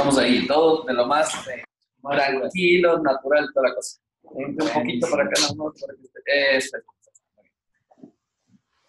estamos ahí, todo de lo más eh, tranquilo, natural, toda la cosa. Un poquito para acá, no, para que esté.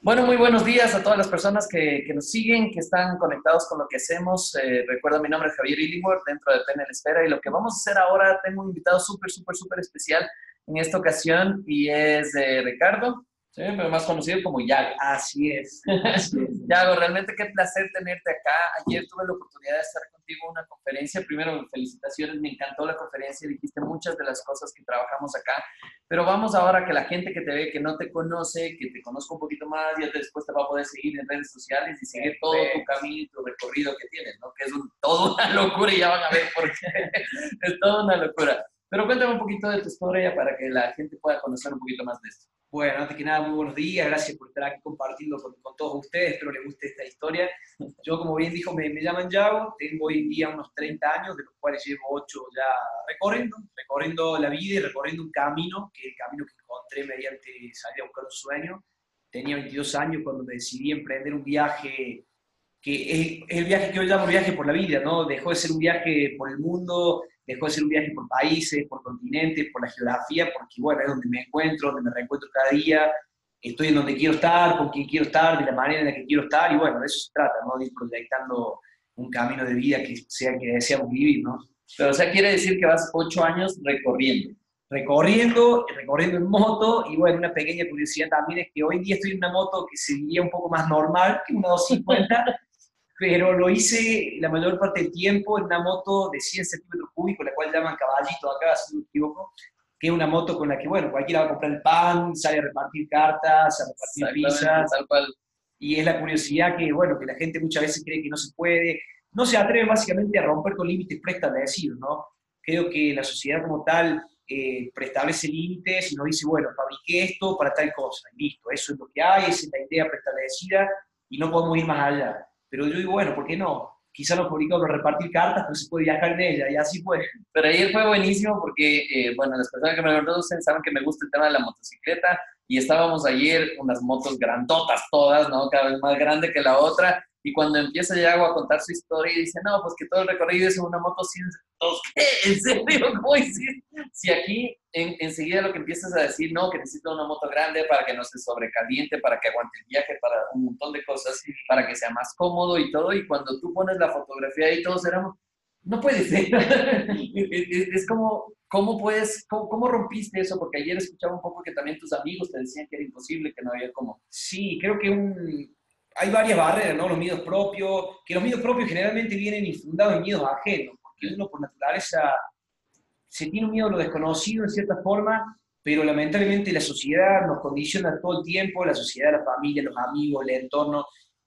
Bueno, muy buenos días a todas las personas que, que, nos siguen, que están conectados con lo que hacemos. Eh, recuerda, mi nombre es Javier Illingworth, dentro de PNL Espera, y lo que vamos a hacer ahora, tengo un invitado súper, súper, súper especial en esta ocasión, y es eh, Ricardo. Sí, pero más conocido como Yago. Así es. Yago, realmente qué placer tenerte acá. Ayer tuve la oportunidad de estar contigo en una conferencia. Primero, felicitaciones, me encantó la conferencia, dijiste muchas de las cosas que trabajamos acá. Pero vamos ahora a que la gente que te ve, que no te conoce, que te conozca un poquito más, ya después te va a poder seguir en redes sociales y seguir todo tu camino, tu recorrido que tienes, ¿no? Que es un, todo una locura y ya van a ver por qué. es toda una locura. Pero cuéntame un poquito de tu historia para que la gente pueda conocer un poquito más de esto. Bueno, antes que nada, muy buenos días, gracias por estar aquí compartiendo con, con todos ustedes, espero les guste esta historia. Yo, como bien dijo, me, me, llaman Yago, tengo hoy en día unos 30 años, de los cuales llevo 8 ya recorriendo, recorriendo la vida y recorriendo un camino, que el camino que encontré mediante salir a buscar un sueño. Tenía 22 años cuando me decidí emprender un viaje que es, el viaje que yo llamo viaje por la vida, ¿no? Dejó de ser un viaje por el mundo, dejó de ser un viaje por países, por continentes, por la geografía, porque bueno, es donde me encuentro, donde me reencuentro cada día, estoy en donde quiero estar, con quien quiero estar, de la manera en la que quiero estar, y bueno, de eso se trata, ¿no? De ir proyectando un camino de vida que sea que deseamos vivir, ¿no? Pero, o sea, quiere decir que vas ocho años recorriendo. Recorriendo, recorriendo en moto, y bueno, una pequeña curiosidad también es que hoy día estoy en una moto que sería un poco más normal que una 250, pero lo hice la mayor parte del tiempo en una moto de 100 centímetros cúbicos, la cual llaman caballito acá, si no me equivoco, que es una moto con la que, bueno, cualquiera va a comprar el pan, sale a repartir cartas, a repartir pizzas, y es la curiosidad que, bueno, que la gente muchas veces cree que no se puede, no se atreve básicamente a romper con límites preestablecidos, ¿no? Creo que la sociedad como tal eh, preestablece límites y nos dice, bueno, fabriqué esto para tal cosa, y listo, eso es lo que hay, esa es la idea preestablecida, y no podemos ir más allá. Pero yo digo, bueno, ¿por qué no? Quizá nos publicamos para repartir cartas, pero se puede viajar en ella, y así fue. Pero ayer fue buenísimo porque, eh, bueno, las personas que me conocen saben que me gusta el tema de la motocicleta, y estábamos ayer unas motos grandotas todas, ¿no? Cada vez más grande que la otra, y cuando empieza Yago a contar su historia y dice, no, pues que todo el recorrido es en una moto. ¿Qué? ¿En serio? ¿Cómo hiciste? Si aquí en, enseguida lo que empiezas a decir, no, que necesito una moto grande para que no se sobrecaliente, para que aguante el viaje, para un montón de cosas, para que sea más cómodo y todo, y cuando tú pones la fotografía y todos éramos, no puede ser. es como, ¿cómo puedes, cómo, cómo, rompiste eso? Porque ayer escuchaba un poco que también tus amigos te decían que era imposible, que no había como... Sí, creo que un hay varias barreras, ¿no? Los miedos propios, que los miedos propios generalmente vienen infundados en miedos ajenos, porque uno por naturaleza se tiene un miedo a lo desconocido en cierta forma, pero lamentablemente la sociedad nos condiciona todo el tiempo, la sociedad, la familia, los amigos, el entorno,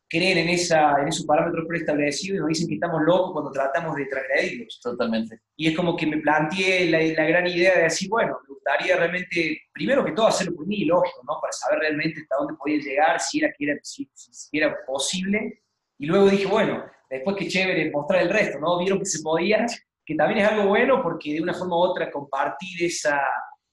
creen en, esa, en esos parámetros preestablecidos y nos dicen que estamos locos cuando tratamos de transgredirlos. Totalmente. Y es como que me planteé la, la, gran idea de decir, bueno, me gustaría realmente, primero que todo, hacerlo por mí, lógico, ¿no? Para saber realmente hasta dónde podía llegar, si era, que era, si, si era posible. Y luego dije, bueno, después que chévere mostrar el resto, ¿no? Vieron que se podía, que también es algo bueno porque de una forma u otra compartir esa,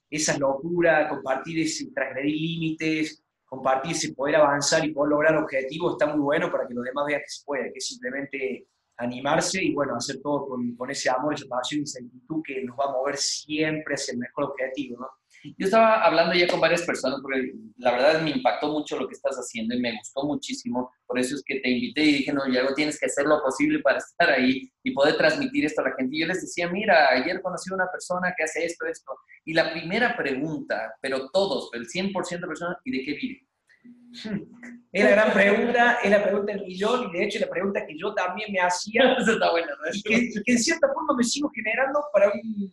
esa locura, compartir ese transgredir límites, compartir, ese poder avanzar y poder lograr objetivos está muy bueno para que los demás vean que se puede, que es simplemente animarse y bueno, hacer todo con, con ese amor, esa pasión y esa actitud que nos va a mover siempre hacia el mejor objetivo, ¿no? Yo estaba hablando ya con varias personas porque la verdad me impactó mucho lo que estás haciendo y me gustó muchísimo. Por eso es que te invité y dije, no, Yago, tienes que hacer lo posible para estar ahí y poder transmitir esto a la gente. Y yo les decía, mira, ayer conocí a una persona que hace esto, esto. Y la primera pregunta, pero todos, el 100% de personas, ¿y de qué vive? Es la gran pregunta, es la pregunta del millón y de hecho la pregunta que yo también me hacía. Eso está bueno, ¿no? que, en cierta forma me sigo generando para un,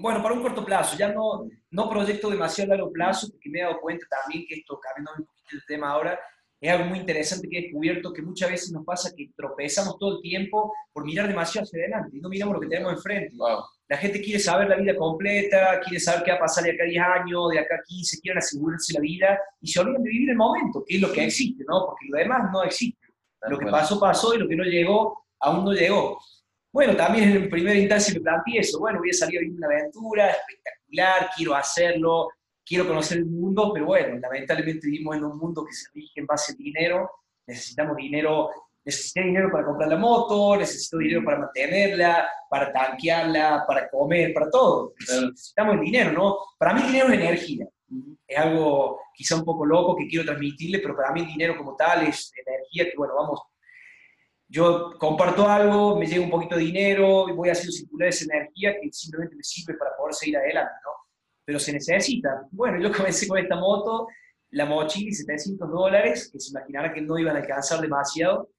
bueno, para un corto plazo, ya no, no proyecto demasiado a largo plazo, porque me he dado cuenta también que esto, cambiando un poquito el tema ahora, es algo muy interesante que he descubierto que muchas veces nos pasa que tropezamos todo el tiempo por mirar demasiado hacia adelante y no miramos lo que tenemos enfrente. Wow. La gente quiere saber la vida completa, quiere saber qué va a pasar de acá a 10 años, de acá a 15, quieren asegurarse la vida y se olvidan de vivir el momento, que es lo que existe, ¿no? Porque lo demás no existe. Lo que pasó, pasó y lo que no llegó, aún no llegó. Bueno, también en primera instancia me planteé eso, bueno, voy a salir a vivir una aventura espectacular, quiero hacerlo, quiero conocer el mundo, pero bueno, lamentablemente vivimos en un mundo que se rige en base al dinero, necesitamos dinero necesité dinero para comprar la moto, necesito dinero para mantenerla, para tanquearla, para comer, para todo. Necesitamos el dinero, ¿no? Para mí el dinero es energía. Es algo quizá un poco loco que quiero transmitirle, pero para mí el dinero como tal es energía que, bueno, vamos, yo comparto algo, me llega un poquito de dinero y voy haciendo circular esa energía que simplemente me sirve para poder seguir adelante, ¿no? Pero se necesita. Bueno, yo comencé con esta moto, la mochila y 700 dólares, que se imaginara que no iban a alcanzar demasiado,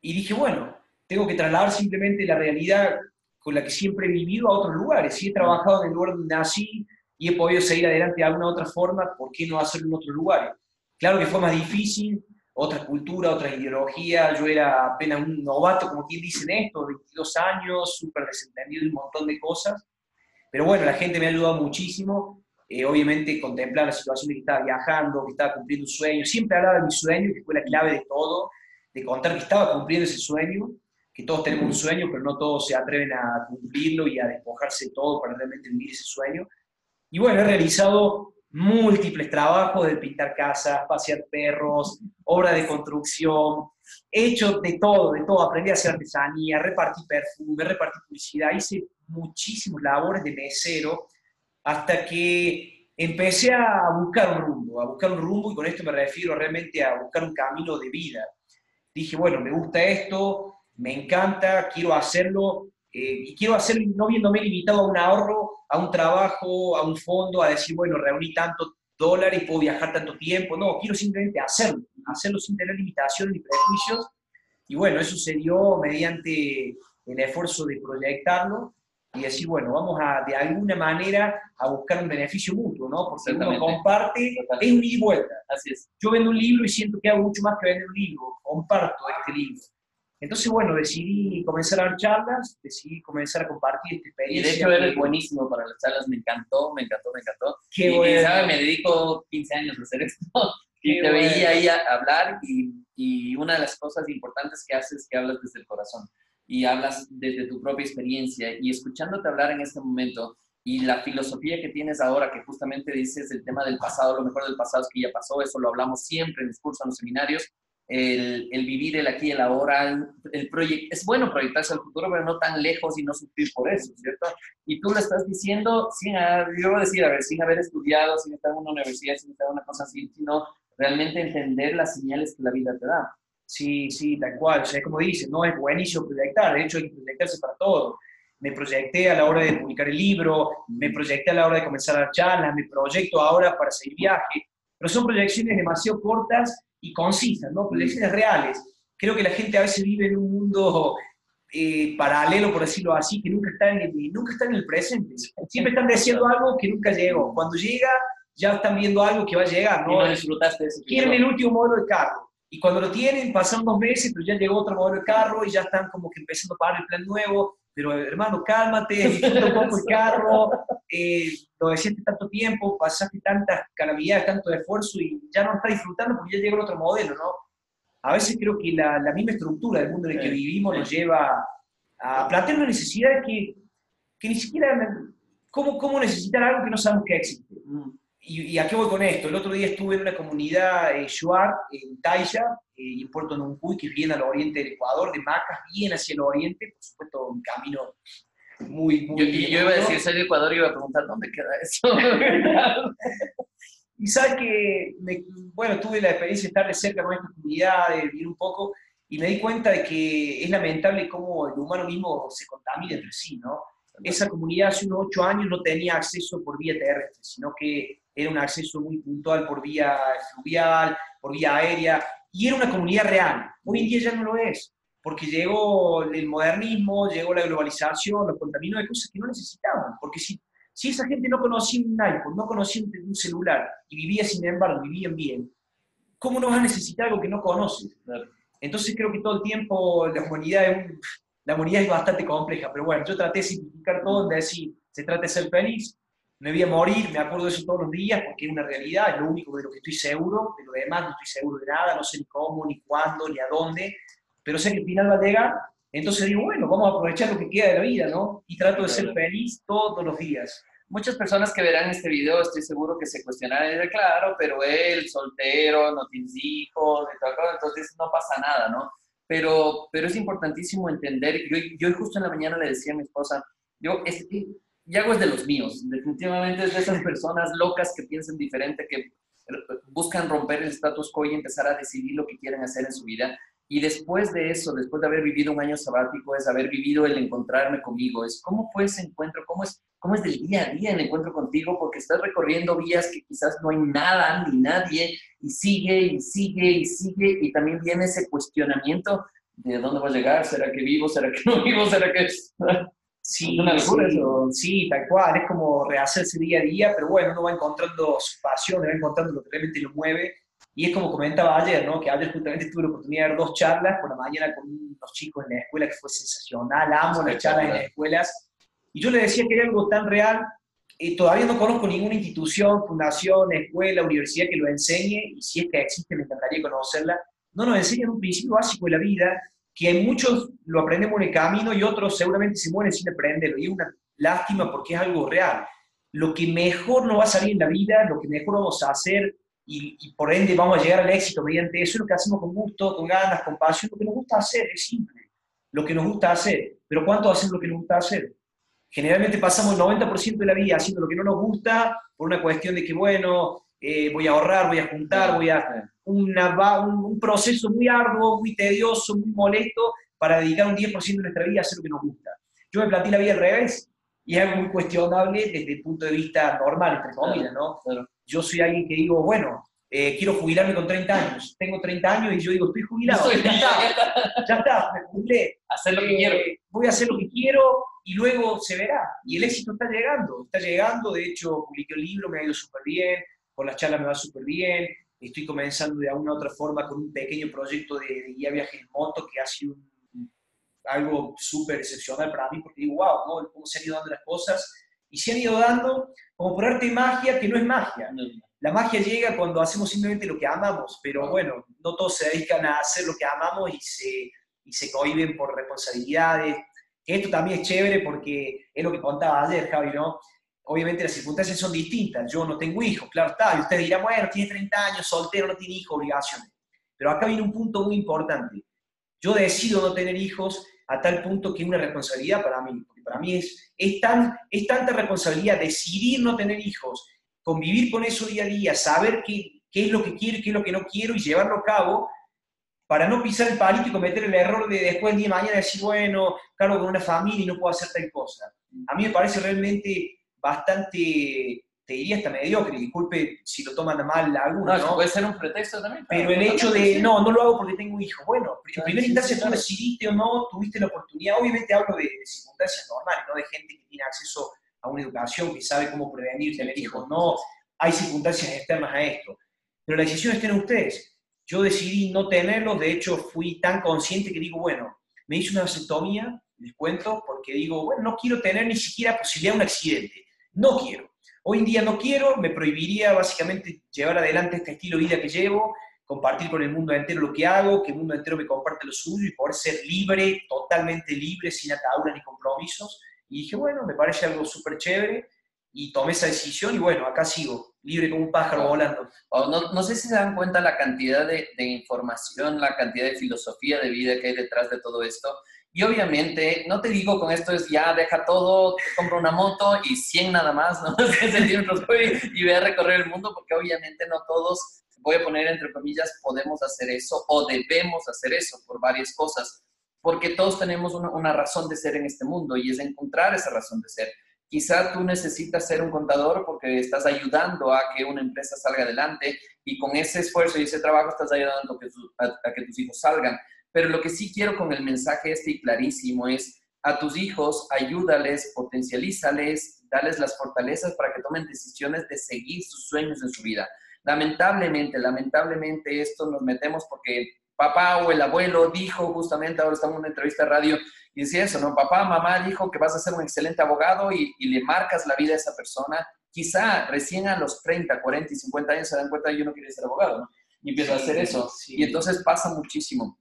y dije, bueno, tengo que trasladar simplemente la realidad con la que siempre he vivido a otros lugares. Si he trabajado en el lugar donde nací y he podido seguir adelante de alguna otra forma, ¿por qué no hacerlo en otro lugar? Claro que fue más difícil, otra cultura, otra ideología, yo era apenas un novato, como quien dice en esto, 22 años, súper desentendido de un montón de cosas, pero bueno, la gente me ha ayudado muchísimo, eh, obviamente contemplar la situación de que estaba viajando, que estaba cumpliendo un sueño, siempre hablaba de mi sueño, que fue la clave de todo, de contar que estaba cumpliendo ese sueño, que todos tenemos un sueño, pero no todos se atreven a cumplirlo y a despojarse de todo para realmente vivir ese sueño. Y bueno, he realizado múltiples trabajos de pintar casas, pasear perros, obra de construcción, he hecho de todo, de todo, aprendí a hacer artesanía, repartí perfume, repartí publicidad, hice muchísimas labores de mesero hasta que empecé a buscar un rumbo, a buscar un rumbo y con esto me refiero realmente a buscar un camino de vida. Dije, bueno, me gusta esto, me encanta, quiero hacerlo, eh, y quiero hacerlo no viéndome limitado a un ahorro, a un trabajo, a un fondo, a decir, bueno, reuní tantos dólares puedo viajar tanto tiempo. No, quiero simplemente hacerlo, hacerlo sin tener limitaciones ni prejuicios. Y bueno, eso se dio mediante el esfuerzo de proyectarlo y decir, bueno, vamos a de alguna manera a buscar un beneficio mutuo, ¿no? Porque uno comparte, es un ida y vuelta. Así es. Yo vendo un libro y siento que hago mucho más que vender un libro, comparto este libro. Entonces, bueno, decidí comenzar a dar charlas, decidí comenzar a compartir esta experiencia. Y de hecho eres buenísimo para las charlas, me encantó, me encantó, me encantó. Qué y, bueno. ¿sabes? Me dedico 15 años a hacer esto. y te veía ahí a hablar y, y una de las cosas importantes que haces es que hablas desde el corazón y hablas desde tu propia experiencia y escuchándote hablar en este momento y la filosofía que tienes ahora, que justamente dices el tema del pasado, lo mejor del pasado es que ya pasó, eso lo hablamos siempre en los cursos, en los seminarios, el, vivir el aquí y el ahora, el, proyecto, es bueno proyectarse al futuro, pero no tan lejos y no sufrir por eso, ¿cierto? Y tú lo estás diciendo sin, yo voy a decir, a ver, sin haber estudiado, sin estar en una universidad, sin estar en una cosa así, sino realmente entender las señales que la vida te da. Sí, sí, tal cual. O sea, como dice, no es buenísimo proyectar, de hecho hay que proyectarse para todo. Me proyecté a la hora de publicar el libro, me proyecté a la hora de comenzar a charlas, me proyecto ahora para seguir viaje, pero son proyecciones demasiado cortas y concisas, ¿no? Proyecciones reales. Creo que la gente a veces vive en un mundo eh, paralelo, por decirlo así, que nunca está, en el, nunca está en el presente. Siempre están diciendo algo que nunca llegó. Cuando llega, ya están viendo algo que va a llegar, ¿no? Y no disfrutaste de eso. Quieren el último modelo de carro y cuando lo tienen, pasan dos meses, pero ya llegó otro modelo de carro y ya están como que empezando a pagar el plan nuevo. Pero hermano, cálmate, disfruta un poco el carro, eh, lo decías tanto tiempo, pasaste tantas calamidades, tanto esfuerzo y ya no estás disfrutando porque ya llegó otro modelo, ¿no? A veces creo que la, la misma estructura del mundo en el que vivimos nos lleva a plantear una necesidad que, que ni siquiera... ¿cómo, ¿Cómo necesitar algo que no sabemos que existe? ¿Y, a qué voy con esto? El otro día estuve en una comunidad eh, Shuar, en Taya, eh, en Puerto Nuncuy, que viene al oriente del Ecuador, de Macas, bien hacia el oriente, por supuesto, un camino muy, muy... Yo, yo iba a decir, soy de Ecuador, y iba a preguntar, ¿dónde queda eso? y sabes que, bueno, tuve la experiencia de estar de cerca con esta comunidad, de vivir un poco, y me di cuenta de que es lamentable cómo el humano mismo se contamina entre sí, ¿no? Esa comunidad hace unos ocho años no tenía acceso por vía terrestre, sino que era un acceso muy puntual por vía fluvial, por vía aérea, y era una comunidad real. Hoy en día ya no lo es, porque llegó el modernismo, llegó la globalización, los contaminó de cosas que no necesitaban, porque si, si esa gente no conocía un iPhone, no conocía un celular, y vivía sin embargo, vivían bien, ¿cómo no vas a necesitar algo que no conoces? Entonces creo que todo el tiempo la humanidad es, la humanidad es bastante compleja, pero bueno, yo traté de simplificar todo en decir, se trata de ser feliz, me voy a morir, me acuerdo de eso todos los días porque es una realidad, es lo único de lo que estoy seguro, de lo demás no estoy seguro de nada, no sé ni cómo, ni cuándo, ni a dónde, pero sé que el final va a llegar, entonces digo, bueno, vamos a aprovechar lo que queda de la vida, ¿no? Y trato de ser feliz todos los días. Muchas personas que verán este video, estoy seguro que se cuestionarán, de claro, pero él, soltero, no tiene hijos, entonces no pasa nada, ¿no? pero, pero es importantísimo entender, yo, yo justo en la mañana le decía a mi esposa, yo, es, Yago es de los míos, definitivamente es de esas personas locas que piensan diferente, que buscan romper el status quo y empezar a decidir lo que quieren hacer en su vida. Y después de eso, después de haber vivido un año sabático, es haber vivido el encontrarme conmigo, es cómo fue ese encuentro, cómo es, cómo es del día a día el encuentro contigo, porque estás recorriendo vías que quizás no hay nada ni nadie, y sigue y sigue y sigue, y también viene ese cuestionamiento de dónde va a llegar, ¿será que vivo? ¿Será que no vivo? ¿Será que...? Sí, sí, sí, tal cual, es como rehacerse día a día, pero bueno, uno va encontrando su pasión, va encontrando lo que realmente lo mueve, y es como comentaba ayer, ¿no? Que ayer justamente tuve la oportunidad de dar dos charlas por la mañana con unos chicos en la escuela que fue sensacional, amo las charlas en las escuelas, y yo le decía que era algo tan real, y todavía no conozco ninguna institución, fundación, escuela, universidad que lo enseñe, y si es que existe me encantaría conocerla, no nos enseñan un principio básico de la vida, que muchos lo aprendemos en el camino y otros seguramente se mueren sin aprenderlo. Y es una lástima porque es algo real. Lo que mejor nos va a salir en la vida, lo que mejor vamos a hacer y, por ende vamos a llegar al éxito mediante eso, es lo que hacemos con gusto, con ganas, con pasión, lo que nos gusta hacer, es simple, lo que nos gusta hacer. Pero ¿cuánto hacemos lo que nos gusta hacer? Generalmente pasamos el 90% de la vida haciendo lo que no nos gusta por una cuestión de que, bueno, eh, voy a ahorrar, voy a juntar, voy a un, proceso muy arduo, muy tedioso, muy molesto para dedicar un 10% de nuestra vida a hacer lo que nos gusta. Yo me planteé la vida al revés y es algo muy cuestionable desde el punto de vista normal, entre comillas, ¿no? Yo soy alguien que digo, bueno, eh, quiero jubilarme con 30 años. Tengo 30 años y yo digo, estoy jubilado. ya, está, ya está, me jubilé. Hacer lo que quiero. Eh, voy a hacer lo que quiero y luego se verá. Y el éxito está llegando, está llegando. De hecho, publiqué un libro, me ha ido súper bien, con las charlas me va súper bien estoy comenzando de alguna u otra forma con un pequeño proyecto de, guía viaje en moto que ha sido algo súper excepcional para mí, porque digo, wow, ¿cómo se han ido dando las cosas? Y se han ido dando como por arte y magia, que no es magia. La magia llega cuando hacemos simplemente lo que amamos, pero bueno, no todos se dedican a hacer lo que amamos y se, y se cohiben por responsabilidades. esto también es chévere porque es lo que contaba ayer, Javi, ¿no? Obviamente las circunstancias son distintas. Yo no tengo hijos, claro está. Y usted dirá, bueno, tiene 30 años, soltero, no tiene hijos, obligaciones. Pero acá viene un punto muy importante. Yo decido no tener hijos a tal punto que es una responsabilidad para mí. Porque para mí es, es, tan, es tanta responsabilidad decidir no tener hijos, convivir con eso día a día, saber qué, qué es lo que quiero y qué es lo que no quiero y llevarlo a cabo para no pisar el palito y cometer el error de después el día de mañana decir, bueno, claro, con una familia y no puedo hacer tal cosa. A mí me parece realmente bastante, te diría hasta mediocre, disculpe si lo toman mal algunos, no, puede ser un pretexto también. Pero el hecho de, no, no lo hago porque tengo un hijo. Bueno, en primera instancia tú decidiste o no, tuviste la oportunidad, obviamente hablo de, circunstancias normales, no de gente que tiene acceso a una educación, que sabe cómo prevenir tener hijos, no, hay circunstancias externas a esto. Pero la decisión está en ustedes. Yo decidí no tenerlos, de hecho fui tan consciente que digo, bueno, me hice una vasectomía, les cuento, porque digo, bueno, no quiero tener ni siquiera posibilidad de un accidente. No quiero. Hoy en día no quiero, me prohibiría básicamente llevar adelante este estilo de vida que llevo, compartir con el mundo entero lo que hago, que el mundo entero me comparte lo suyo y poder ser libre, totalmente libre, sin ataduras ni compromisos. Y dije, bueno, me parece algo súper chévere y tomé esa decisión y bueno, acá sigo, libre como un pájaro volando. no, no, sé si se dan cuenta la cantidad de, información, la cantidad de filosofía de vida que hay detrás de todo esto. Y obviamente, no te digo con esto es ya deja todo, te compro una moto y 100 nada más, ¿no? centímetros y voy a recorrer el mundo, porque obviamente no todos, voy a poner entre comillas, podemos hacer eso o debemos hacer eso por varias cosas, porque todos tenemos una, una razón de ser en este mundo y es encontrar esa razón de ser. Quizá tú necesitas ser un contador porque estás ayudando a que una empresa salga adelante y con ese esfuerzo y ese trabajo estás ayudando a que tus hijos salgan pero lo que sí quiero con el mensaje este y clarísimo es a tus hijos, ayúdales, potencialízales, dales las fortalezas para que tomen decisiones de seguir sus sueños en su vida. Lamentablemente, lamentablemente esto nos metemos porque papá o el abuelo dijo justamente, ahora estamos en una entrevista de radio, y decía eso, ¿no? Papá, mamá dijo que vas a ser un excelente abogado y, y, le marcas la vida a esa persona. Quizá recién a los 30, 40 y 50 años se dan cuenta de que yo no quiero ser abogado, ¿no? Y empieza a hacer eso. Y entonces pasa muchísimo.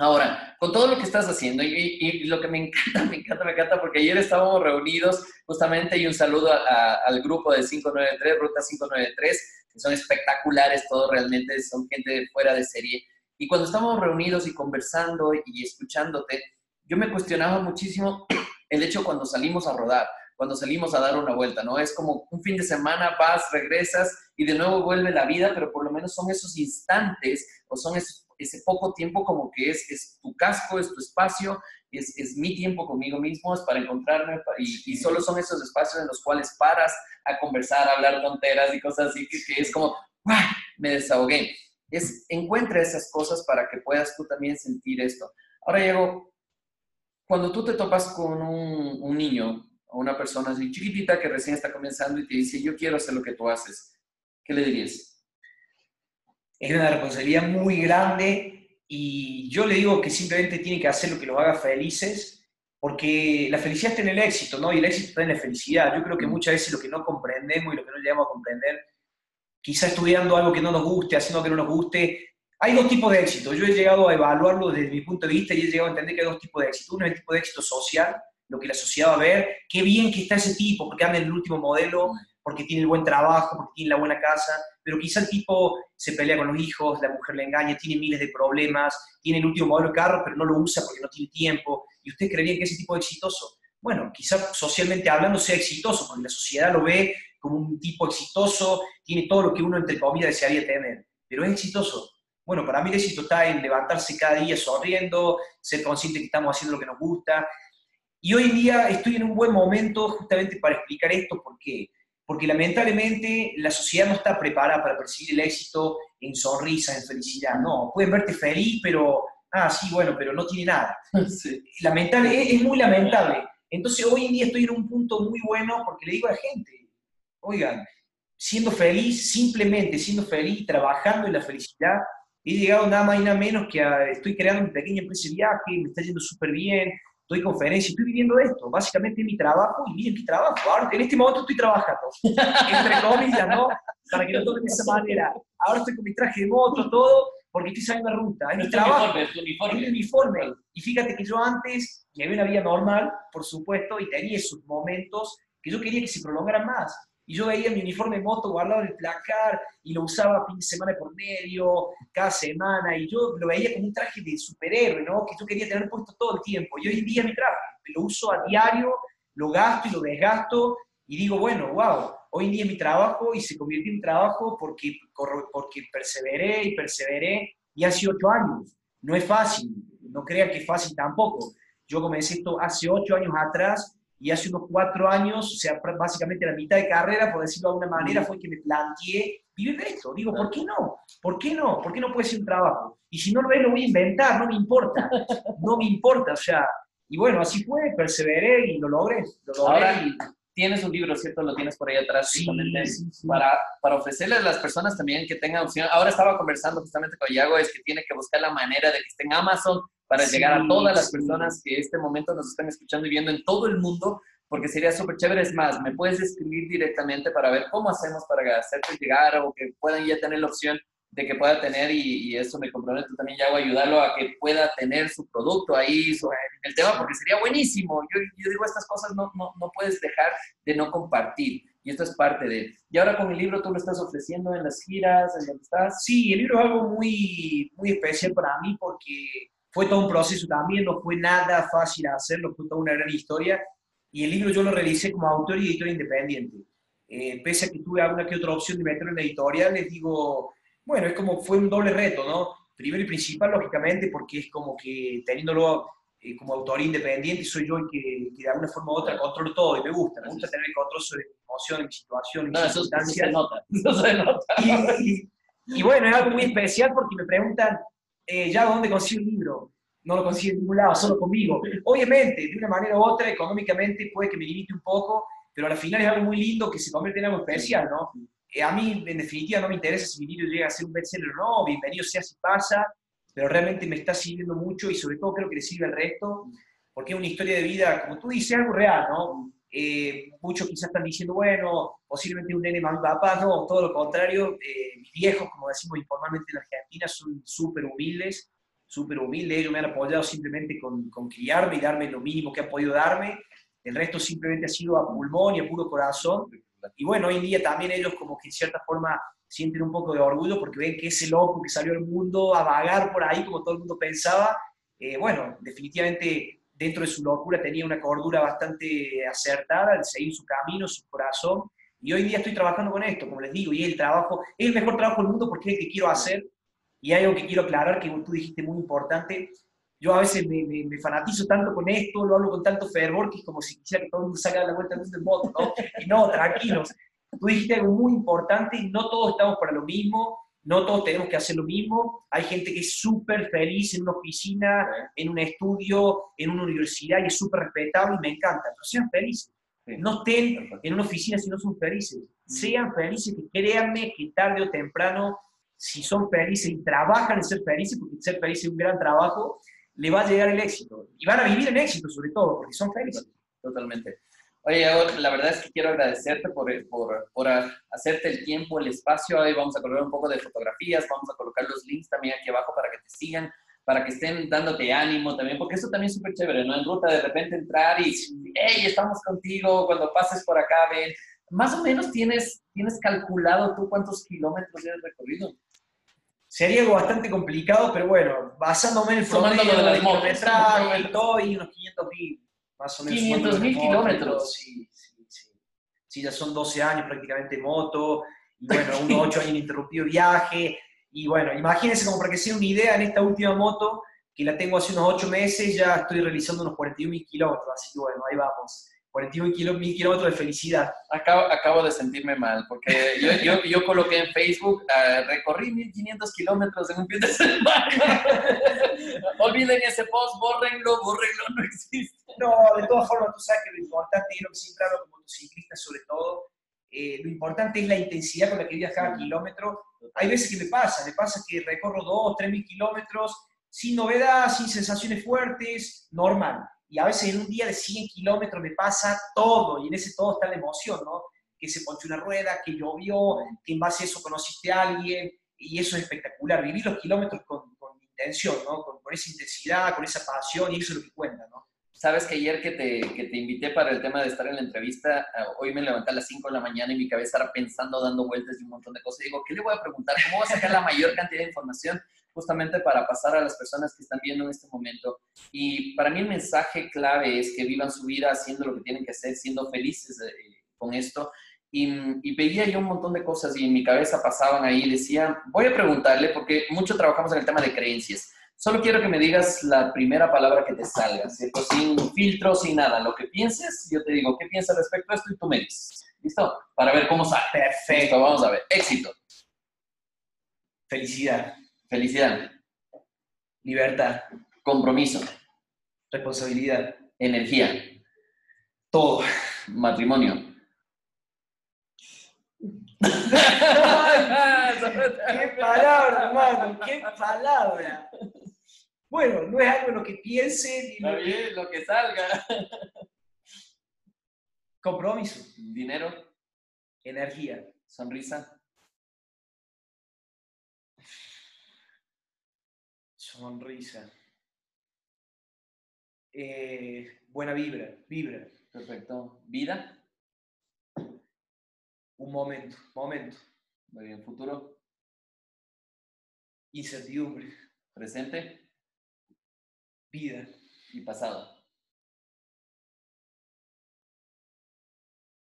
Ahora, con todo lo que estás haciendo, y, lo que me encanta, me encanta, me encanta, porque ayer estábamos reunidos justamente y un saludo al grupo de 593, Ruta 593, que son espectaculares todos realmente, son gente fuera de serie. Y cuando estamos reunidos y conversando y escuchándote, yo me cuestionaba muchísimo el hecho cuando salimos a rodar, cuando salimos a dar una vuelta, ¿no? Es como un fin de semana, vas, regresas y de nuevo vuelve la vida, pero por lo menos son esos instantes o son ese, poco tiempo como que es, es tu casco, es tu espacio, es, es, mi tiempo conmigo mismo, es para encontrarme y, y, solo son esos espacios en los cuales paras a conversar, a hablar tonteras y cosas así que, que es como, me desahogué. Es, encuentra esas cosas para que puedas tú también sentir esto. Ahora, Diego, cuando tú te topas con un, un niño o una persona así chiquitita que recién está comenzando y te dice, yo quiero hacer lo que tú haces, ¿qué le dirías? Es una responsabilidad muy grande y yo le digo que simplemente tiene que hacer lo que los haga felices, porque la felicidad está en el éxito, ¿no? Y el éxito está en la felicidad. Yo creo que muchas veces lo que no comprendemos y lo que no llegamos a comprender, quizá estudiando algo que no nos guste, haciendo que no nos guste, hay dos tipos de éxito. Yo he llegado a evaluarlo desde mi punto de vista y he llegado a entender que hay dos tipos de éxito. Uno es el tipo de éxito social, lo que la sociedad va a ver, qué bien que está ese tipo, porque anda en el último modelo, porque tiene el buen trabajo, porque tiene la buena casa, pero quizá el tipo se pelea con los hijos, la mujer le engaña, tiene miles de problemas, tiene el último modelo de carro, pero no lo usa porque no tiene tiempo, y usted creería que ese tipo es exitoso. Bueno, quizá socialmente hablando sea exitoso, porque la sociedad lo ve como un tipo exitoso, tiene todo lo que uno entre comillas desearía tener, pero es exitoso. Bueno, para mí el éxito está en levantarse cada día sonriendo, ser consciente que estamos haciendo lo que nos gusta. Y hoy en día estoy en un buen momento justamente para explicar esto, ¿por qué? Porque lamentablemente la sociedad no está preparada para percibir el éxito en sonrisas, en felicidad. No, pueden verte feliz, pero, ah, sí, bueno, pero no tiene nada. Lamentable, es, es muy lamentable. Entonces hoy en día estoy en un punto muy bueno porque le digo a la gente, oigan, siendo feliz, simplemente siendo feliz, trabajando en la felicidad, he llegado nada más y nada menos que a, estoy creando mi pequeña empresa de viaje, me está yendo súper bien, doy conferencias, estoy viviendo esto, básicamente mi trabajo y miren mi trabajo. Ahora, en este momento estoy trabajando, entre comillas, ¿no? Para que lo tomen de esa manera. Ahora estoy con mi traje de moto, todo, porque estoy saliendo la ruta. Es mi trabajo. Es uniforme. Es uniforme. Y fíjate que yo antes llevé una vida normal, por supuesto, y tenía esos momentos que yo quería que se prolongaran más. Y yo veía mi uniforme moto guardado en el placar y lo usaba fin de semana por medio, cada semana, y yo lo veía como un traje de superhéroe, ¿no? Que yo quería tener puesto todo el tiempo. Y hoy en día mi traje, lo uso a diario, lo gasto y lo desgasto, y digo, bueno, wow, hoy en día es mi trabajo y se convirtió en trabajo porque, porque perseveré y perseveré, y hace ocho años. No es fácil, no crean que es fácil tampoco. Yo comencé esto hace ocho años atrás y hace unos cuatro años, o sea, básicamente la mitad de carrera, por decirlo de alguna manera, fue que me planteé vivir de esto. Digo, ¿por qué no? ¿Por qué no? ¿Por qué no puede ser un trabajo? Y si no lo ves, lo voy a inventar, no me importa. No me importa, o sea, y bueno, así fue, perseveré y lo logré. Lo logré Ahora, tienes un libro, ¿cierto? Lo tienes por ahí atrás, sí, sí, Para, para ofrecerle a las personas también que tengan opción. Ahora estaba conversando justamente con Yago, es que tiene que buscar la manera de que esté en Amazon, para llegar a todas las personas que este momento nos están escuchando y viendo en todo el mundo, porque sería súper chévere. Es más, me puedes escribir directamente para ver cómo hacemos para hacerte llegar o que puedan ya tener la opción de que pueda tener y, eso me comprometo también ya a ayudarlo a que pueda tener su producto ahí sobre el tema porque sería buenísimo. Yo, yo digo, estas cosas no, no, no, puedes dejar de no compartir y esto es parte de... Y ahora con el libro tú lo estás ofreciendo en las giras, en donde estás. Sí, el libro es algo muy, muy especial para mí porque fue todo un proceso también, no fue nada fácil hacerlo, fue toda una gran historia. Y el libro yo lo realicé como autor y editor independiente. Eh, pese a que tuve alguna que otra opción de meterlo en la editorial, les digo, bueno, es como fue un doble reto, ¿no? Primero y principal, lógicamente, porque es como que teniéndolo eh, como autor independiente, soy yo el que, de alguna forma u otra controlo todo y me gusta, me gusta tener el control sobre mi emoción, mi situación, no, eso, se nota, eso se nota. Y, y, bueno, es algo muy especial porque me preguntan, eh, ya dónde consigo un libro. No lo consigo en ningún lado, solo conmigo. Obviamente, de una manera u otra, económicamente puede que me limite un poco, pero al final es algo muy lindo que se convierte en algo especial, ¿no? Eh, a mí, en definitiva, no me interesa si mi libro llega a ser un bestseller o no, bienvenido sea si pasa, pero realmente me está sirviendo mucho y sobre todo creo que le sirve al resto, porque es una historia de vida, como tú dices, algo real, ¿no? Eh, muchos quizás están diciendo, bueno, posiblemente un nene más papá, no, todo lo contrario, eh, mis viejos, como decimos informalmente en Argentina, son súper humildes, súper humildes, ellos me han apoyado simplemente con, con, criarme y darme lo mínimo que han podido darme, el resto simplemente ha sido a pulmón y a puro corazón, Y bueno, hoy en día también ellos como que en cierta forma sienten un poco de orgullo porque ven que ese loco que salió al mundo a vagar por ahí como todo el mundo pensaba, eh, bueno, definitivamente dentro de su locura tenía una cordura bastante acertada de seguir su camino, su corazón. Y hoy día estoy trabajando con esto, como les digo, y el trabajo, es el mejor trabajo del mundo porque es el que quiero hacer. Y hay algo que quiero aclarar que tú dijiste muy importante. Yo a veces me, me, fanatizo tanto con esto, lo hablo con tanto fervor, que es como si quisiera que todo el mundo sacara la vuelta al mundo ¿no? Y no, tranquilos. Tú dijiste algo muy importante, no todos estamos para lo mismo, no todos tenemos que hacer lo mismo. Hay gente que es súper feliz en una oficina, en un estudio, en una universidad y es súper respetable y me encanta. Pero sean felices. No estén en una oficina si no son felices. Sean felices, que créanme que tarde o temprano, si son felices y trabajan en ser felices, porque ser feliz es un gran trabajo, le va a llegar el éxito. Y van a vivir en éxito sobre todo, porque son felices. Totalmente. Oye, la verdad es que quiero agradecerte por, por, por, hacerte el tiempo, el espacio. Hoy vamos a colocar un poco de fotografías, vamos a colocar los links también aquí abajo para que te sigan, para que estén dándote ánimo también, porque eso también es súper chévere, ¿no? En ruta de repente entrar y, hey, estamos contigo, cuando pases por acá, ven. Más o menos tienes, tienes calculado tú cuántos kilómetros tienes recorrido. Sería algo bastante complicado, pero bueno, basándome en el promedio de la y todo, y unos 500 mil más o menos. 500 mil kilómetros. Sí, sí, sí. Sí, ya son 12 años prácticamente moto, y bueno, unos 8 años ininterrumpido viaje, y bueno, imagínense como para que sea una idea, en esta última moto, que la tengo hace unos 8 meses, ya estoy realizando unos 41 mil kilómetros, así que bueno, ahí vamos. 41 mil kilómetros de felicidad. Acabo, acabo de sentirme mal, porque yo, yo, yo coloqué en Facebook, uh, recorrí 1500 kilómetros en un fin de semana. Olviden ese post, bórrenlo, bórrenlo, no existe. No, de todas formas, tú sabes que lo importante, lo que siempre hablo como motociclista sobre todo, eh, lo importante es la intensidad con la que viajas cada kilómetro. Hay veces que me pasa, me pasa que recorro 2, 3 mil kilómetros sin novedad, sin sensaciones fuertes, normal y a veces en un día de 100 kilómetros me pasa todo, y en ese todo está la emoción, ¿no? Que se ponche una rueda, que llovió, que en base a eso conociste a alguien, y eso es espectacular, vivir los kilómetros con, con intención, ¿no? Con, con, esa intensidad, con esa pasión, y eso es lo que cuenta, ¿no? Sabes que ayer que te, que te invité para el tema de estar en la entrevista, ah, hoy me levanté a las 5 de la mañana y mi cabeza era pensando, dando vueltas y un montón de cosas. digo, ¿qué le voy a preguntar? ¿Cómo voy a sacar la mayor cantidad de información? justamente para pasar a las personas que están viendo en este momento. Y para mí el mensaje clave es que vivan su vida haciendo lo que tienen que hacer, siendo felices eh, con esto. Y, y, veía yo un montón de cosas y en mi cabeza pasaban ahí. Decía, voy a preguntarle, porque mucho trabajamos en el tema de creencias. Solo quiero que me digas la primera palabra que te salga, ¿cierto? Sin filtro, sin nada. Lo que pienses, yo te digo, ¿qué piensas respecto a esto? Y tú me dices. ¿Listo? Para ver cómo sale. Perfecto. vamos a ver. Éxito. Felicidad. Felicidad. Libertad. Compromiso. Responsabilidad. Energía. Todo. Matrimonio. ¡Qué palabra, hermano! ¡Qué palabra! Bueno, no es algo lo que piense ni lo, que... lo que salga. Compromiso. Dinero. Energía. Sonrisa. Sonrisa. Eh, buena vibra, vibra. Perfecto. ¿Vida? Un momento, momento. Muy bien. ¿Futuro? Incertidumbre. ¿Presente? Vida. ¿Y pasado?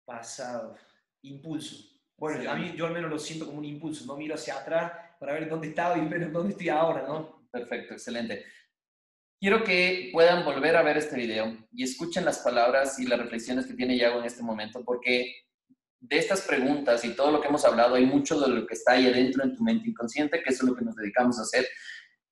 Pasado. Impulso. Bueno, a mí yo al menos lo siento como un impulso, no miro hacia atrás para ver dónde estaba y ver dónde estoy ahora, ¿no? Perfecto, excelente. Quiero que puedan volver a ver este video y escuchen las palabras y las reflexiones que tiene Yago en este momento, porque de estas preguntas y todo lo que hemos hablado, hay mucho de lo que está ahí adentro en tu mente inconsciente, que eso es lo que nos dedicamos a hacer.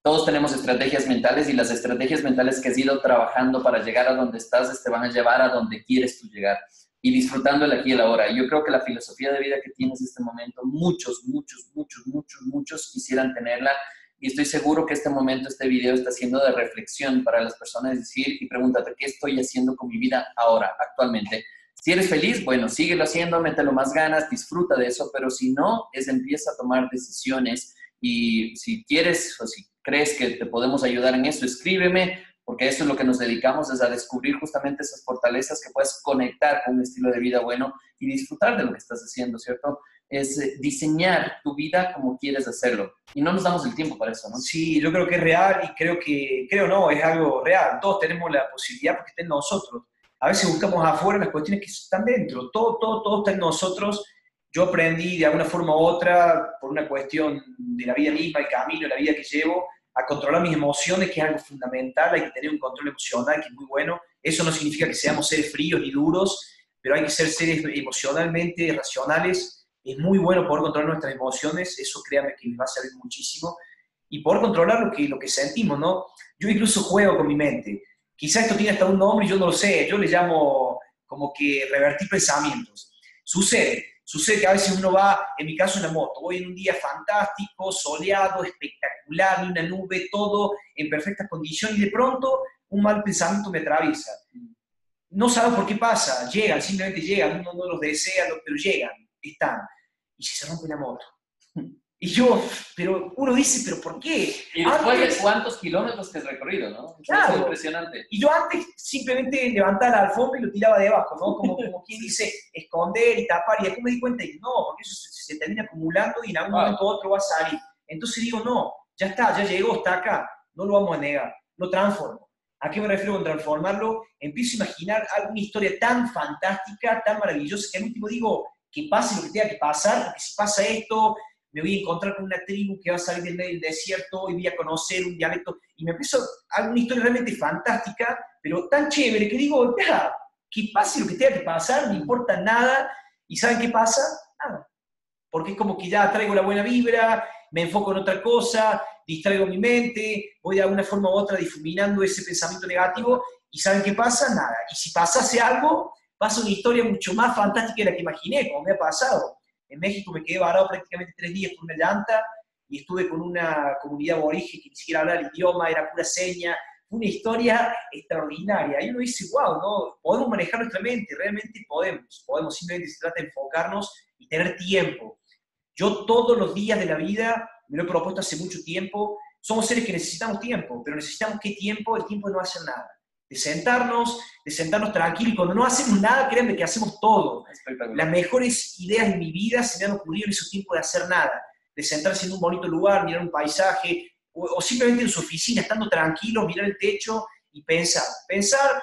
Todos tenemos estrategias mentales y las estrategias mentales que has ido trabajando para llegar a donde estás te van a llevar a donde quieres tú llegar y disfrutando el aquí y el ahora. Yo creo que la filosofía de vida que tienes en este momento, muchos, muchos, muchos, muchos, muchos quisieran tenerla y estoy seguro que este momento, este video está siendo de reflexión para las personas, decir y pregúntate, ¿qué estoy haciendo con mi vida ahora, actualmente? Si eres feliz, bueno, síguelo haciendo, mételo más ganas, disfruta de eso, pero si no, es empieza a tomar decisiones y si quieres o si crees que te podemos ayudar en eso, escríbeme, porque eso es lo que nos dedicamos, es a descubrir justamente esas fortalezas que puedes conectar con un estilo de vida bueno y disfrutar de lo que estás haciendo, ¿cierto? Es eh, diseñar tu vida como quieres hacerlo. Y no nos damos el tiempo para eso, ¿no? Sí, yo creo que es real y creo que, creo no, es algo real. Todos tenemos la posibilidad porque está en nosotros. A veces buscamos afuera las cuestiones que están dentro. Todo, todo, todo está en nosotros. Yo aprendí de alguna forma u otra, por una cuestión de la vida misma, el camino, la vida que llevo, a controlar mis emociones, que es algo fundamental, hay que tener un control emocional que es muy bueno. Eso no significa que seamos seres fríos ni duros, pero hay que ser seres emocionalmente racionales. Es muy bueno poder controlar nuestras emociones, eso créame que me va a servir muchísimo. Y poder controlar lo que, lo que sentimos, ¿no? Yo incluso juego con mi mente. Quizá esto tiene hasta un nombre y yo no lo sé, yo le llamo como que revertir pensamientos. Sucede, Sucede que a veces uno va, en mi caso en la moto, voy en un día fantástico, soleado, espectacular, una nube, todo en perfectas condiciones y de pronto un mal pensamiento me atraviesa. No sabes por qué pasa, llegan, simplemente llegan, uno no los desea, pero llegan, están. Y se rompe la moto. Y yo, pero uno dice, ¿pero por qué? Y después de cuántos kilómetros que has recorrido, ¿no? Claro. Es impresionante. Y yo antes simplemente levantaba la alfombra y lo tiraba debajo, ¿no? Como, como quien dice, esconder y tapar. Y después me di cuenta que no, porque eso se, termina acumulando y en algún momento u otro va a salir. Entonces digo, no, ya está, ya llegó, está acá, no lo vamos a negar, lo transformo. ¿A qué me refiero con transformarlo? Empiezo a imaginar alguna historia tan fantástica, tan maravillosa, que al último digo, que pase lo que tenga que pasar, porque si pasa esto, me voy a encontrar con una tribu que va a salir del medio del desierto y voy a conocer un dialecto. Y me empiezo a una historia realmente fantástica, pero tan chévere que digo, ya, que pase lo que tenga que pasar, no importa nada. ¿Y saben qué pasa? Nada. Porque es como que ya traigo la buena vibra, me enfoco en otra cosa, distraigo mi mente, voy de alguna forma u otra difuminando ese pensamiento negativo. ¿Y saben qué pasa? Nada. Y si pasase algo, pasa una historia mucho más fantástica de la que imaginé, como me ha pasado en México me quedé varado prácticamente tres días por una llanta y estuve con una comunidad aborigen que ni siquiera hablaba el idioma, era pura seña. Una historia extraordinaria. Y uno dice, wow, ¿no? podemos manejar nuestra mente, realmente podemos. Podemos, simplemente se trata de enfocarnos y tener tiempo. Yo todos los días de la vida, me lo he propuesto hace mucho tiempo, somos seres que necesitamos tiempo, pero necesitamos qué tiempo, el tiempo de no hacer nada de sentarnos, de sentarnos tranquilos. Cuando no hacemos nada, créanme que hacemos todo. Las mejores ideas de mi vida se me han ocurrido en esos tiempos de hacer nada, de sentarse en un bonito lugar, mirar un paisaje, o, simplemente en su oficina, estando tranquilos, mirar el techo y pensar. Pensar,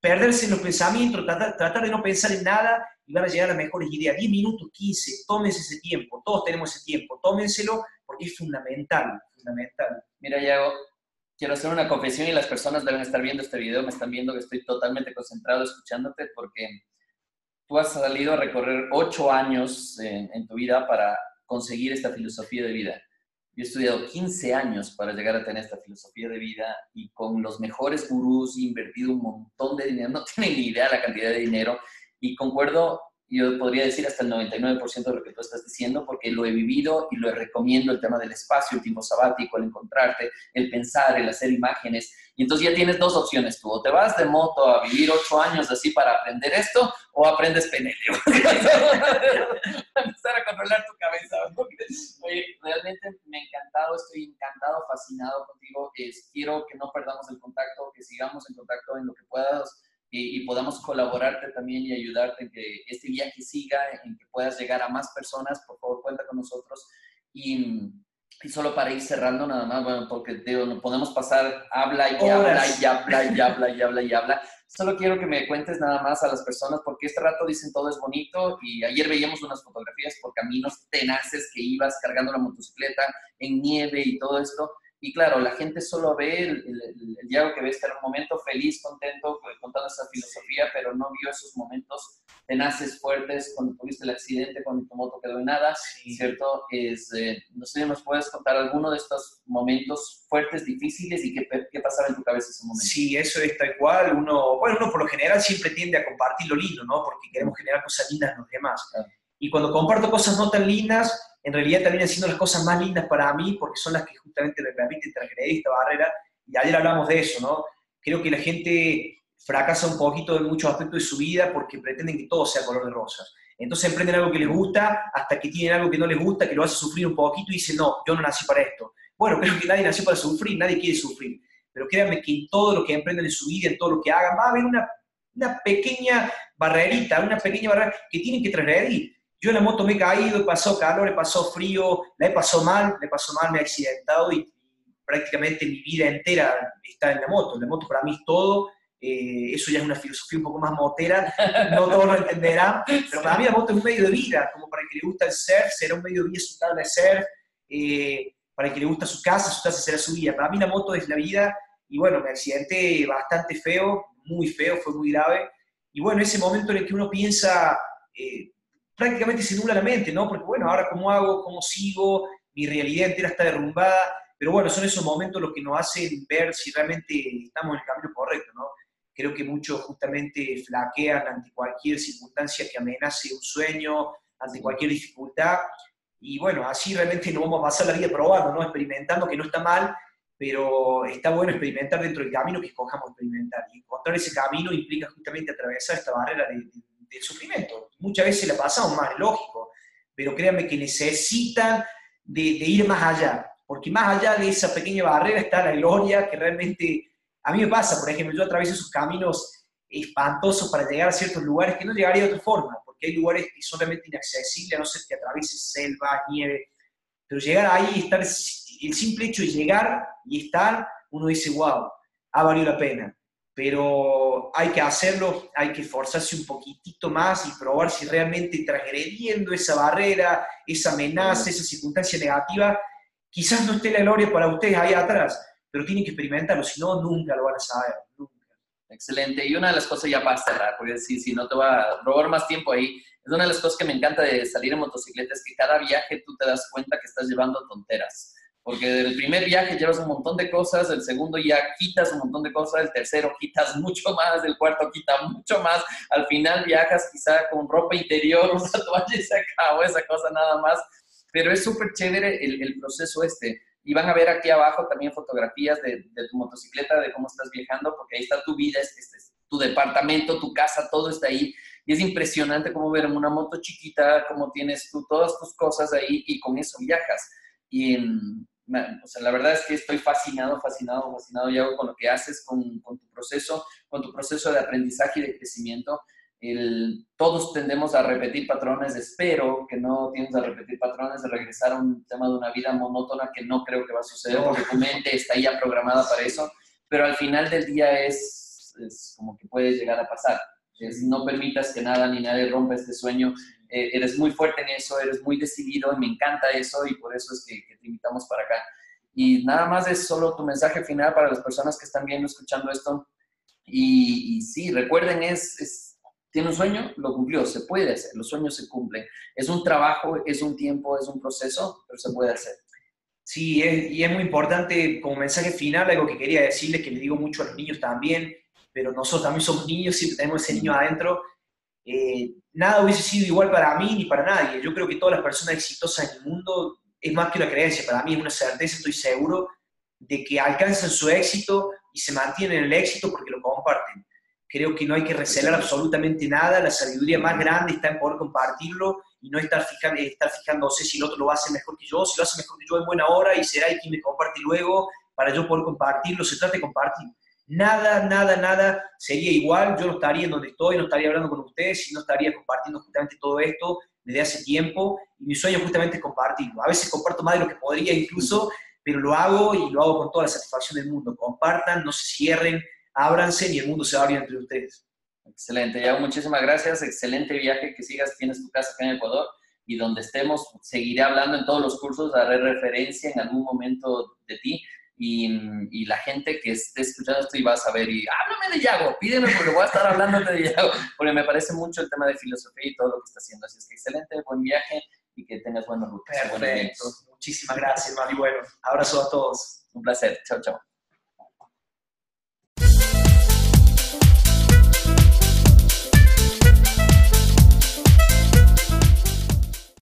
perderse en los pensamientos, tratar, tratar de no pensar en nada y van a llegar las mejores ideas. 10 minutos, 15, tómense ese tiempo, todos tenemos ese tiempo, tómenselo porque es fundamental, fundamental. Mira, Yago, quiero hacer una confesión y las personas deben estar viendo este video, me están viendo que estoy totalmente concentrado escuchándote porque tú has salido a recorrer ocho años en, tu vida para conseguir esta filosofía de vida. Yo he estudiado 15 años para llegar a tener esta filosofía de vida y con los mejores gurús he invertido un montón de dinero, no tienen ni idea la cantidad de dinero y concuerdo yo podría decir hasta el 99% de lo que tú estás diciendo, porque lo he vivido y lo recomiendo, el tema del espacio, el tiempo sabático, el encontrarte, el pensar, el hacer imágenes. Y entonces ya tienes dos opciones tú, o te vas de moto a vivir ocho años así para aprender esto, o aprendes PNL. empezar a controlar tu cabeza. Oye, realmente me ha encantado, estoy encantado, fascinado contigo. quiero que no perdamos el contacto, que sigamos en contacto en lo que puedas y, podamos colaborarte también y ayudarte en que este viaje siga, en que puedas llegar a más personas, por favor cuenta con nosotros. Y, y solo para ir cerrando nada más, bueno, porque digo, no podemos pasar, habla y habla y habla y habla y habla y habla. Solo quiero que me cuentes nada más a las personas, porque este rato dicen todo es bonito y ayer veíamos unas fotografías por caminos tenaces que ibas cargando la motocicleta en nieve y todo esto. Y claro, la gente solo ve el, el, Diego que ves que era un momento feliz, contento, contando esa filosofía, pero no vio esos momentos tenaces, fuertes, cuando tuviste el accidente, cuando tu moto quedó en nada, ¿cierto? Es, eh, no sé, ¿nos puedes contar alguno de estos momentos fuertes, difíciles y qué, qué pasaba en tu cabeza ese momento? Sí, eso es tal cual. Uno, bueno, uno por lo general siempre tiende a compartir lo lindo, ¿no? Porque queremos generar cosas lindas en los demás. Y cuando comparto cosas no tan lindas, en realidad terminan siendo las cosas más lindas para mí porque son las que justamente me permiten transgredir esta barrera. Y ayer hablamos de eso, ¿no? Creo que la gente fracasa un poquito en muchos aspectos de su vida porque pretenden que todo sea color de rosas. Entonces emprenden algo que les gusta hasta que tienen algo que no les gusta, que lo hace sufrir un poquito y dicen, no, yo no nací para esto. Bueno, creo que nadie nació para sufrir, nadie quiere sufrir. pero créanme que en todo lo que emprenden en su vida, en todo lo que hagan, va a haber una, una pequeña barrerita, una pequeña barrera que tienen que transgredir. Yo en la moto me he caído, he pasado calor, he pasado frío, la he pasado mal, le he pasado mal, me he accidentado y, prácticamente mi vida entera está en la moto. La moto para mí es todo, eh, eso ya es una filosofía un poco más motera, no todos lo entenderán, pero para mí la moto es un medio de vida, como para el que le gusta el surf, será un medio de vida su tabla de surf, eh, para el que le gusta su casa, su casa será su vida. Para mí la moto es la vida y bueno, me accidenté bastante feo, muy feo, fue muy grave. Y bueno, ese momento en el que uno piensa, eh, prácticamente se nula la mente, ¿no? Porque bueno, ahora cómo hago, cómo sigo, mi realidad entera está derrumbada, pero bueno, son esos momentos los que nos hacen ver si realmente estamos en el camino correcto, ¿no? Creo que muchos justamente flaquean ante cualquier circunstancia que amenace un sueño, ante cualquier dificultad, y bueno, así realmente nos vamos a pasar la vida probando, ¿no? Experimentando, que no está mal, pero está bueno experimentar dentro del camino que escojamos experimentar. Y encontrar ese camino implica justamente atravesar esta barrera de, del sufrimiento. Muchas veces la pasamos mal, lógico, pero créanme que necesitan de, ir más allá, porque más allá de esa pequeña barrera está la gloria que realmente, a mí me pasa, por ejemplo, yo atravieso esos caminos espantosos para llegar a ciertos lugares que no llegaría de otra forma, porque hay lugares que son realmente inaccesibles, a no ser que atravieses selva, nieve, pero llegar ahí y estar, el simple hecho de llegar y estar, uno dice, wow, ha valido la pena pero hay que hacerlo, hay que esforzarse un poquitito más y probar si realmente transgrediendo esa barrera, esa amenaza, esa circunstancia negativa, quizás no esté la gloria para ustedes ahí atrás, pero tienen que experimentarlo, si no, nunca lo van a saber, nunca. Excelente. Y una de las cosas ya para cerrar, porque si, si no te va a robar más tiempo ahí, es una de las cosas que me encanta de salir en motocicleta, es que cada viaje tú te das cuenta que estás llevando tonteras porque del primer viaje llevas un montón de cosas, el segundo ya quitas un montón de cosas, el tercero quitas mucho más, el cuarto quita mucho más, al final viajas quizá con ropa interior, una toalla y se acabó esa cosa nada más, pero es súper chévere el, el, proceso este. Y van a ver aquí abajo también fotografías de, de, tu motocicleta, de cómo estás viajando, porque ahí está tu vida, este, es tu departamento, tu casa, todo está ahí. Y es impresionante cómo ver en una moto chiquita, cómo tienes tú todas tus cosas ahí y con eso viajas. Y en, o sea, la verdad es que estoy fascinado, fascinado, fascinado, Yago, con lo que haces, con, con, tu proceso, con tu proceso de aprendizaje y de crecimiento. El, todos tendemos a repetir patrones, espero que no tienes a repetir patrones, de regresar a un tema de una vida monótona que no creo que va a suceder, porque tu mente está ya programada para eso, pero al final del día es, es como que puede llegar a pasar. Es, no permitas que nada ni nadie rompa este sueño eres muy fuerte en eso, eres muy decidido y me encanta eso y por eso es que, te invitamos para acá. Y nada más es solo tu mensaje final para las personas que están viendo, escuchando esto. Y, sí, recuerden, es, es, tiene un sueño, lo cumplió, se puede hacer, los sueños se cumplen. Es un trabajo, es un tiempo, es un proceso, pero se puede hacer. Sí, y es muy importante como mensaje final, algo que quería decirles, que le digo mucho a los niños también, pero nosotros también somos niños, siempre tenemos ese niño adentro, eh, nada hubiese sido igual para mí ni para nadie. Yo creo que todas las personas exitosas en el mundo es más que una creencia, para mí es una certeza, estoy seguro de que alcanzan su éxito y se mantienen en el éxito porque lo comparten. Creo que no hay que recelar absolutamente nada, la sabiduría más grande está en poder compartirlo y no estar, fijando, estar fijándose si el otro lo hace mejor que yo, si lo hace mejor que yo en buena hora y será el quien me comparte luego para yo poder compartirlo, se trata de compartir nada, nada, nada sería igual. Yo no estaría en donde estoy, no estaría hablando con ustedes y no estaría compartiendo justamente todo esto desde hace tiempo. Y mi sueño justamente es compartirlo. A veces comparto más de lo que podría incluso, pero lo hago y lo hago con toda la satisfacción del mundo. Compartan, no se cierren, ábranse y el mundo se va entre ustedes. Excelente, ya muchísimas gracias. Excelente viaje, que sigas, tienes tu casa acá en Ecuador y donde estemos, seguiré hablando en todos los cursos, daré referencia en algún momento de ti y, la gente que esté escuchando esto y va a saber, y háblame de Yago, pídeme porque voy a estar hablando de Yago, porque me parece mucho el tema de filosofía y todo lo que está haciendo. Así es que excelente, buen viaje y que tengas buenos rutas. Perfecto. Muchísimas gracias, Mami. Bueno, abrazo a todos. Un placer. Chao, chao.